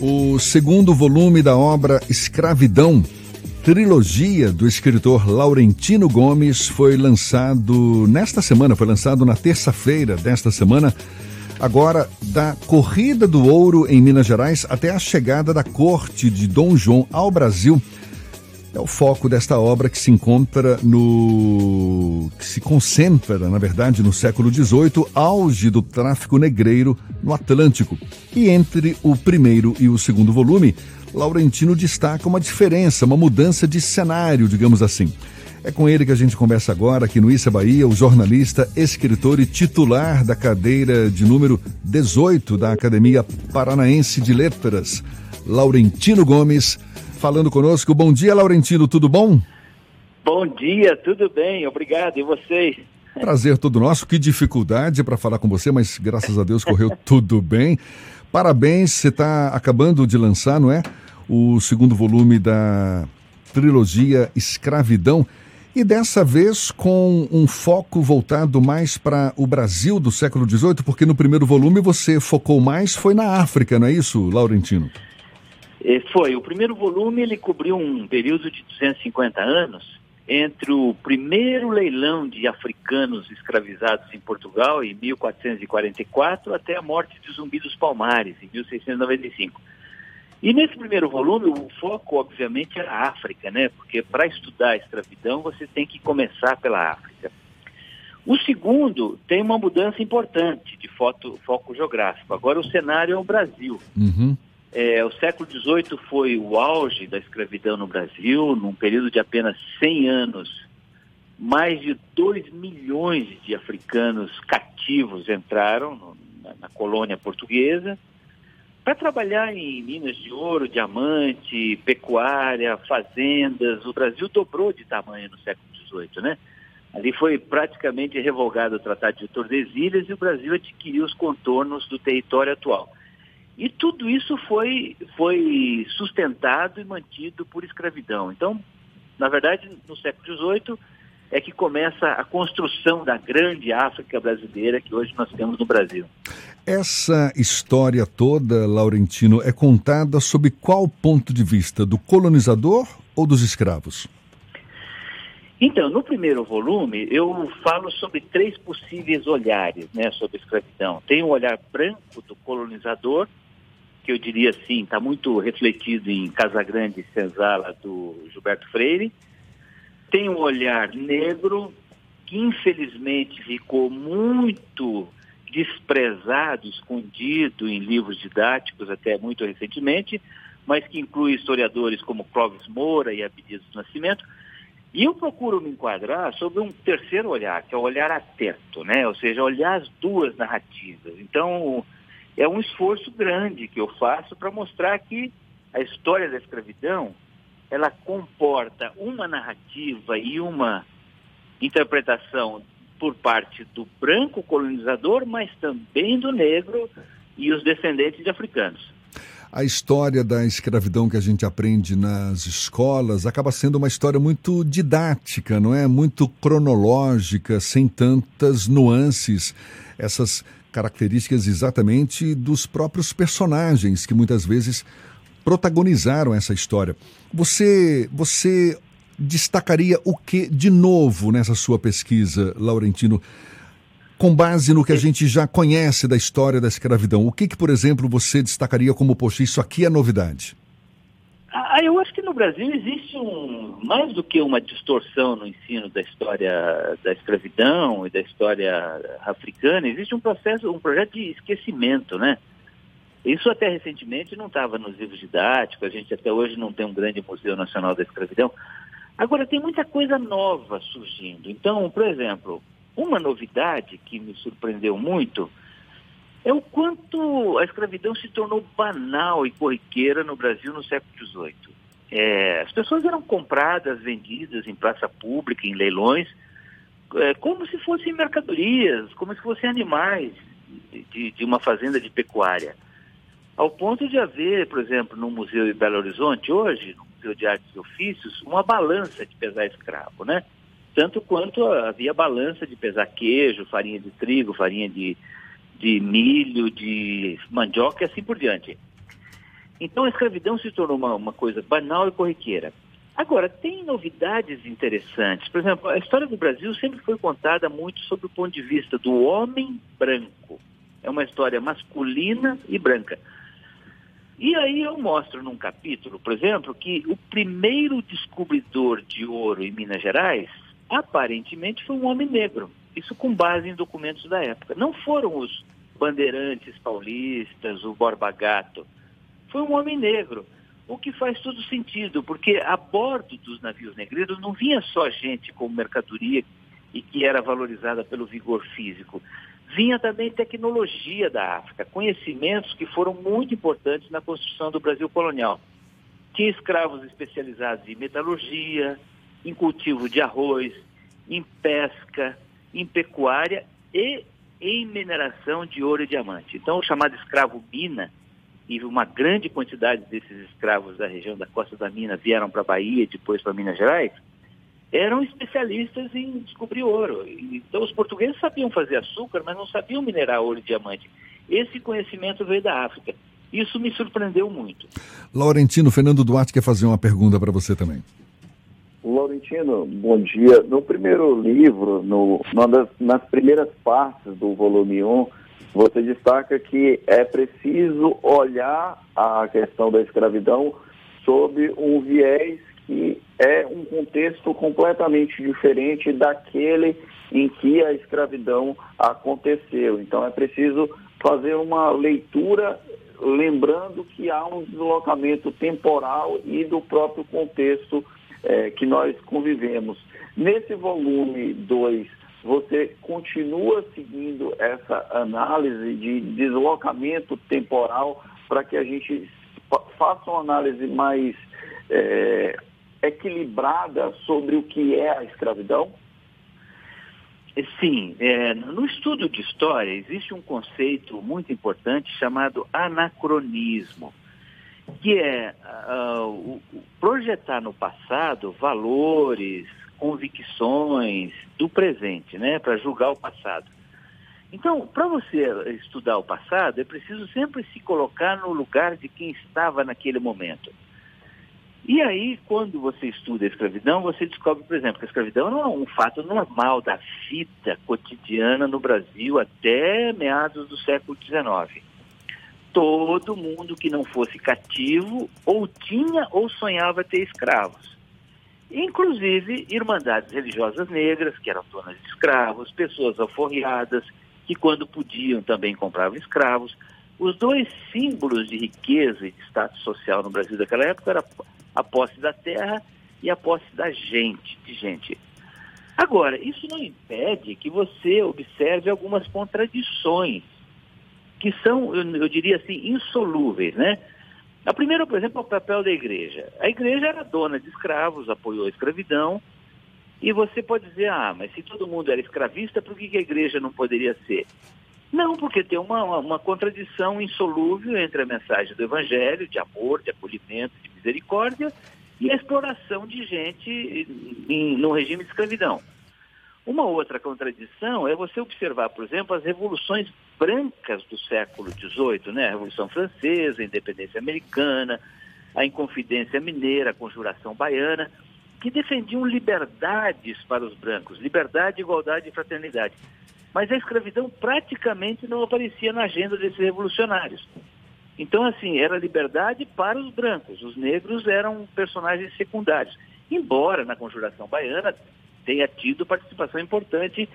O segundo volume da obra Escravidão, trilogia do escritor Laurentino Gomes, foi lançado nesta semana, foi lançado na terça-feira desta semana. Agora, da Corrida do Ouro em Minas Gerais até a chegada da corte de Dom João ao Brasil é o foco desta obra que se encontra no. que se concentra, na verdade, no século XVIII, auge do tráfico negreiro no Atlântico. E entre o primeiro e o segundo volume, Laurentino destaca uma diferença, uma mudança de cenário, digamos assim. É com ele que a gente conversa agora aqui no Issa Bahia, o jornalista, escritor e titular da cadeira de número 18 da Academia Paranaense de Letras, Laurentino Gomes falando conosco. Bom dia, Laurentino, tudo bom? Bom dia, tudo bem, obrigado. E vocês? Prazer todo nosso. Que dificuldade para falar com você, mas graças a Deus correu tudo bem. Parabéns, você está acabando de lançar, não é? O segundo volume da trilogia Escravidão. E dessa vez com um foco voltado mais para o Brasil do século XVIII, porque no primeiro volume você focou mais, foi na África, não é isso, Laurentino? Foi. O primeiro volume ele cobriu um período de 250 anos entre o primeiro leilão de africanos escravizados em Portugal, em 1444, até a morte de Zumbi dos Palmares, em 1695. E nesse primeiro volume, o foco, obviamente, era a África, né? Porque para estudar a escravidão, você tem que começar pela África. O segundo tem uma mudança importante de foto, foco geográfico. Agora o cenário é o Brasil. Uhum. É, o século XVIII foi o auge da escravidão no Brasil, num período de apenas 100 anos. Mais de 2 milhões de africanos cativos entraram no, na, na colônia portuguesa para trabalhar em minas de ouro, diamante, pecuária, fazendas. O Brasil dobrou de tamanho no século XVIII, né? Ali foi praticamente revogado o Tratado de Tordesilhas e o Brasil adquiriu os contornos do território atual. E tudo isso foi, foi sustentado e mantido por escravidão. Então, na verdade, no século XVIII é que começa a construção da grande África brasileira que hoje nós temos no Brasil. Essa história toda, Laurentino, é contada sob qual ponto de vista? Do colonizador ou dos escravos? Então, no primeiro volume, eu falo sobre três possíveis olhares né, sobre a escravidão. Tem o olhar branco do colonizador, que eu diria assim, está muito refletido em Casa Grande e Senzala, do Gilberto Freire. Tem um olhar negro, que infelizmente ficou muito desprezado, escondido em livros didáticos até muito recentemente, mas que inclui historiadores como Clóvis Moura e Abdias do Nascimento. E eu procuro me enquadrar sobre um terceiro olhar, que é o olhar atento, né? ou seja, olhar as duas narrativas. Então, é um esforço grande que eu faço para mostrar que a história da escravidão ela comporta uma narrativa e uma interpretação por parte do branco colonizador, mas também do negro e os descendentes de africanos. A história da escravidão que a gente aprende nas escolas acaba sendo uma história muito didática, não é? Muito cronológica, sem tantas nuances. Essas características exatamente dos próprios personagens que muitas vezes protagonizaram essa história. Você, você destacaria o que de novo nessa sua pesquisa, Laurentino? Com base no que a gente já conhece da história da escravidão, o que, que por exemplo, você destacaria como, poxa, isso aqui é novidade? Ah, eu acho que no Brasil existe um, mais do que uma distorção no ensino da história da escravidão e da história africana, existe um processo, um projeto de esquecimento, né? Isso até recentemente não estava nos livros didáticos, a gente até hoje não tem um grande Museu Nacional da Escravidão. Agora, tem muita coisa nova surgindo. Então, por exemplo, uma novidade que me surpreendeu muito é o quanto a escravidão se tornou banal e corriqueira no Brasil no século XVIII. É, as pessoas eram compradas, vendidas em praça pública, em leilões, é, como se fossem mercadorias, como se fossem animais de, de, uma fazenda de pecuária. Ao ponto de haver, por exemplo, no Museu de Belo Horizonte, hoje, no Museu de Artes e Ofícios, uma balança de pesar escravo, né? Tanto quanto havia balança de pesar queijo, farinha de trigo, farinha de, de milho, de mandioca e assim por diante. Então a escravidão se tornou uma, uma coisa banal e corriqueira. Agora, tem novidades interessantes. Por exemplo, a história do Brasil sempre foi contada muito sob o ponto de vista do homem branco. É uma história masculina e branca. E aí eu mostro num capítulo, por exemplo, que o primeiro descobridor de ouro em Minas Gerais, aparentemente foi um homem negro. Isso com base em documentos da época. Não foram os bandeirantes paulistas, o Borba Gato. Foi um homem negro. O que faz todo sentido, porque a bordo dos navios negreiros não vinha só gente com mercadoria e que era valorizada pelo vigor físico. Vinha também tecnologia da África, conhecimentos que foram muito importantes na construção do Brasil colonial. Tinha escravos especializados em metalurgia, em cultivo de arroz, em pesca, em pecuária e em mineração de ouro e diamante. Então, o chamado escravo mina e uma grande quantidade desses escravos da região da Costa da Mina vieram para a Bahia e depois para Minas Gerais, eram especialistas em descobrir ouro. Então os portugueses sabiam fazer açúcar, mas não sabiam minerar ouro e diamante. Esse conhecimento veio da África. Isso me surpreendeu muito. Laurentino, Fernando Duarte quer fazer uma pergunta para você também. Laurentino, bom dia. No primeiro livro, no, das, nas primeiras partes do volume 1, você destaca que é preciso olhar a questão da escravidão sob um viés que é um contexto completamente diferente daquele em que a escravidão aconteceu. Então é preciso fazer uma leitura lembrando que há um deslocamento temporal e do próprio contexto é, que nós convivemos. Nesse volume 2, você continua seguindo essa análise de deslocamento temporal para que a gente faça uma análise mais é, equilibrada sobre o que é a escravidão? Sim, é, no estudo de história existe um conceito muito importante chamado anacronismo, que é uh, projetar no passado valores, convicções do presente, né, para julgar o passado. Então, para você estudar o passado, é preciso sempre se colocar no lugar de quem estava naquele momento. E aí, quando você estuda a escravidão, você descobre, por exemplo, que a escravidão não é um fato normal da vida cotidiana no Brasil até meados do século XIX. Todo mundo que não fosse cativo ou tinha ou sonhava ter escravos inclusive irmandades religiosas negras, que eram donas de escravos, pessoas alforriadas, que quando podiam também compravam escravos. Os dois símbolos de riqueza e de status social no Brasil daquela época era a posse da terra e a posse da gente, de gente. Agora, isso não impede que você observe algumas contradições que são, eu, eu diria assim, insolúveis, né? A primeira, por exemplo, é o papel da igreja. A igreja era dona de escravos, apoiou a escravidão, e você pode dizer, ah, mas se todo mundo era escravista, por que, a igreja não poderia ser? Não, porque tem uma, uma, uma, contradição insolúvel entre a mensagem do evangelho, de amor, de acolhimento, de misericórdia, e a exploração de gente em, no regime de escravidão. Uma outra contradição é você observar, por exemplo, as revoluções brancas do século XVIII, né? a Revolução Francesa, a Independência Americana, a Inconfidência Mineira, a Conjuração Baiana, que defendiam liberdades para os brancos, liberdade, igualdade e fraternidade. Mas a escravidão praticamente não aparecia na agenda desses revolucionários. Então, assim, era liberdade para os brancos, os negros eram personagens secundários. Embora na Conjuração Baiana tenha tido participação importante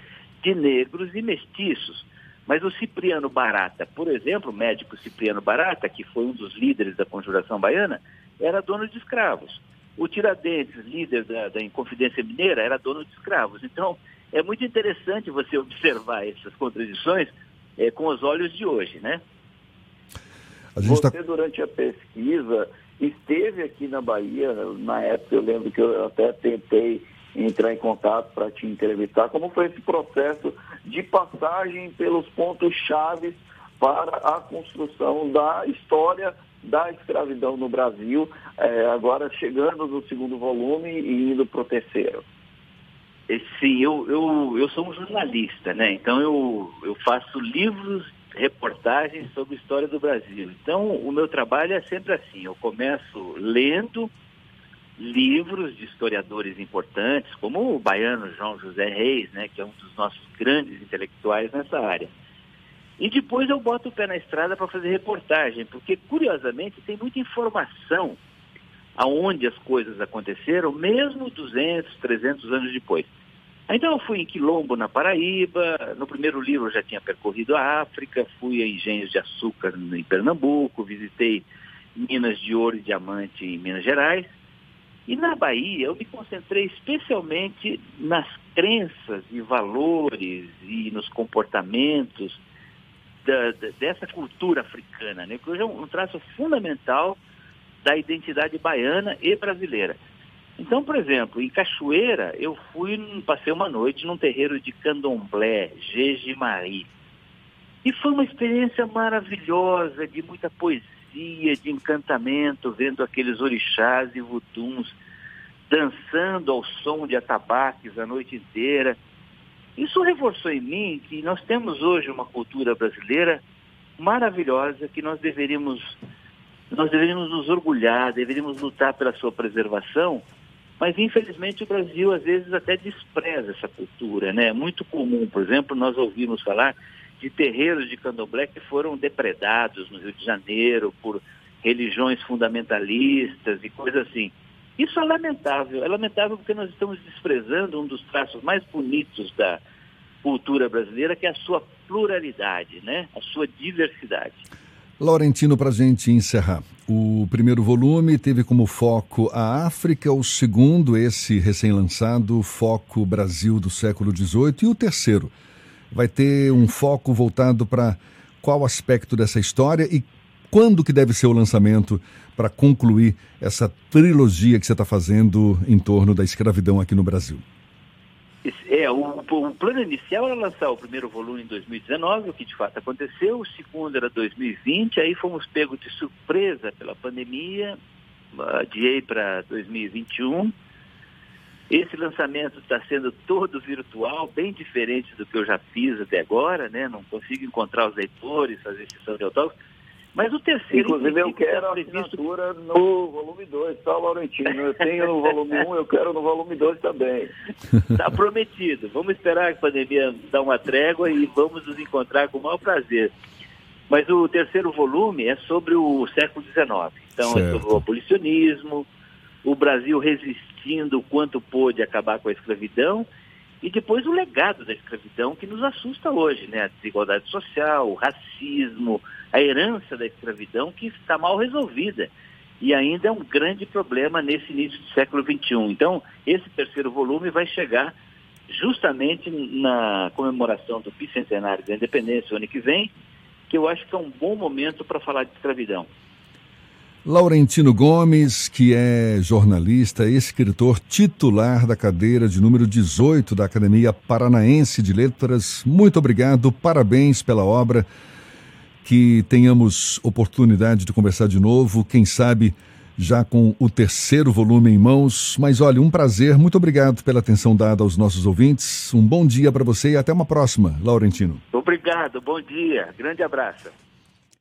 de negros e mestiços. Mas o Cipriano Barata, por exemplo, o médico Cipriano Barata, que foi um dos líderes da Conjuração Baiana, era dono de escravos. O Tiradentes, líder da, da Inconfidência Mineira, era dono de escravos. Então, é muito interessante você observar essas contradições é, com os olhos de hoje, né? Tá você, tá... durante a pesquisa, esteve aqui na Bahia, na época eu lembro que eu até tentei entrar em contato para te entrevistar. Como foi esse processo de passagem pelos pontos chaves para a construção da história da escravidão no Brasil, é, agora chegando no segundo volume e indo para o terceiro? Sim, eu, eu, eu sou um jornalista, né? Então eu, eu faço livros reportagens sobre a história do Brasil. Então, o meu trabalho é sempre assim: eu começo lendo livros de historiadores importantes, como o baiano João José Reis, né, que é um dos nossos grandes intelectuais nessa área. E depois eu boto o pé na estrada para fazer reportagem, porque curiosamente tem muita informação aonde as coisas aconteceram, mesmo 200, 300 anos depois. Então eu fui em Quilombo, na Paraíba, no primeiro livro eu já tinha percorrido a África, fui a engenhos de açúcar em Pernambuco, visitei minas de ouro e diamante em Minas Gerais. E na Bahia eu me concentrei especialmente nas crenças e valores e nos comportamentos da, da, dessa cultura africana, né? que hoje é um, traço fundamental da identidade baiana e brasileira. Então, por exemplo, em Cachoeira, eu fui, passei uma noite num terreiro de candomblé, Jejimari. E foi uma experiência maravilhosa, de muita poesia, de encantamento, vendo aqueles orixás e vutuns dançando ao som de atabaques a noite inteira. Isso reforçou em mim que nós temos hoje uma cultura brasileira maravilhosa que nós deveríamos nós deveríamos nos orgulhar, deveríamos lutar pela sua preservação, mas infelizmente o Brasil às vezes até despreza essa cultura, né? É muito comum, por exemplo, nós ouvimos falar de terreiros de candomblé que foram depredados no Rio de Janeiro por religiões fundamentalistas e coisas assim. Isso é lamentável, é lamentável porque nós estamos desprezando um dos traços mais bonitos da cultura brasileira, que é a sua pluralidade, né? a sua diversidade. Laurentino, para a gente encerrar, o primeiro volume teve como foco a África, o segundo, esse recém-lançado, Foco Brasil do século XVIII, e o terceiro vai ter um foco voltado para qual aspecto dessa história e quando que deve ser o lançamento para concluir essa trilogia que você está fazendo em torno da escravidão aqui no Brasil? É, o, o, plano inicial era lançar o primeiro volume em 2019, o que de fato aconteceu, o segundo era 2020, aí fomos pegos de surpresa pela pandemia, adiei para 2021. Esse lançamento está sendo todo virtual, bem diferente do que eu já fiz até agora, né? Não consigo encontrar os leitores, fazer sessão de autógrafos. Mas o terceiro. Inclusive, eu quero a assinatura no volume 2, tá, Laurentino? Eu tenho no volume 1, um, eu quero no volume 2 também. Está prometido. Vamos esperar a pandemia dar uma trégua e vamos nos encontrar com o maior prazer. Mas o terceiro volume é sobre o século XIX. Então, certo. é sobre o abolicionismo, o Brasil o quanto pôde acabar com a escravidão e depois o legado da escravidão que nos assusta hoje, né? A desigualdade social, o racismo, a herança da escravidão que está mal resolvida e ainda é um grande problema nesse início do século XXI. Então, esse terceiro volume vai chegar justamente na comemoração do bicentenário da independência, o ano que vem, que eu acho que é um bom momento para falar de escravidão. Laurentino Gomes, que é jornalista e escritor titular da cadeira de número 18 da Academia Paranaense de Letras, muito obrigado, parabéns pela obra. Que tenhamos oportunidade de conversar de novo, quem sabe já com o terceiro volume em mãos. Mas olha, um prazer, muito obrigado pela atenção dada aos nossos ouvintes. Um bom dia para você e até uma próxima, Laurentino. Obrigado, bom dia, grande abraço.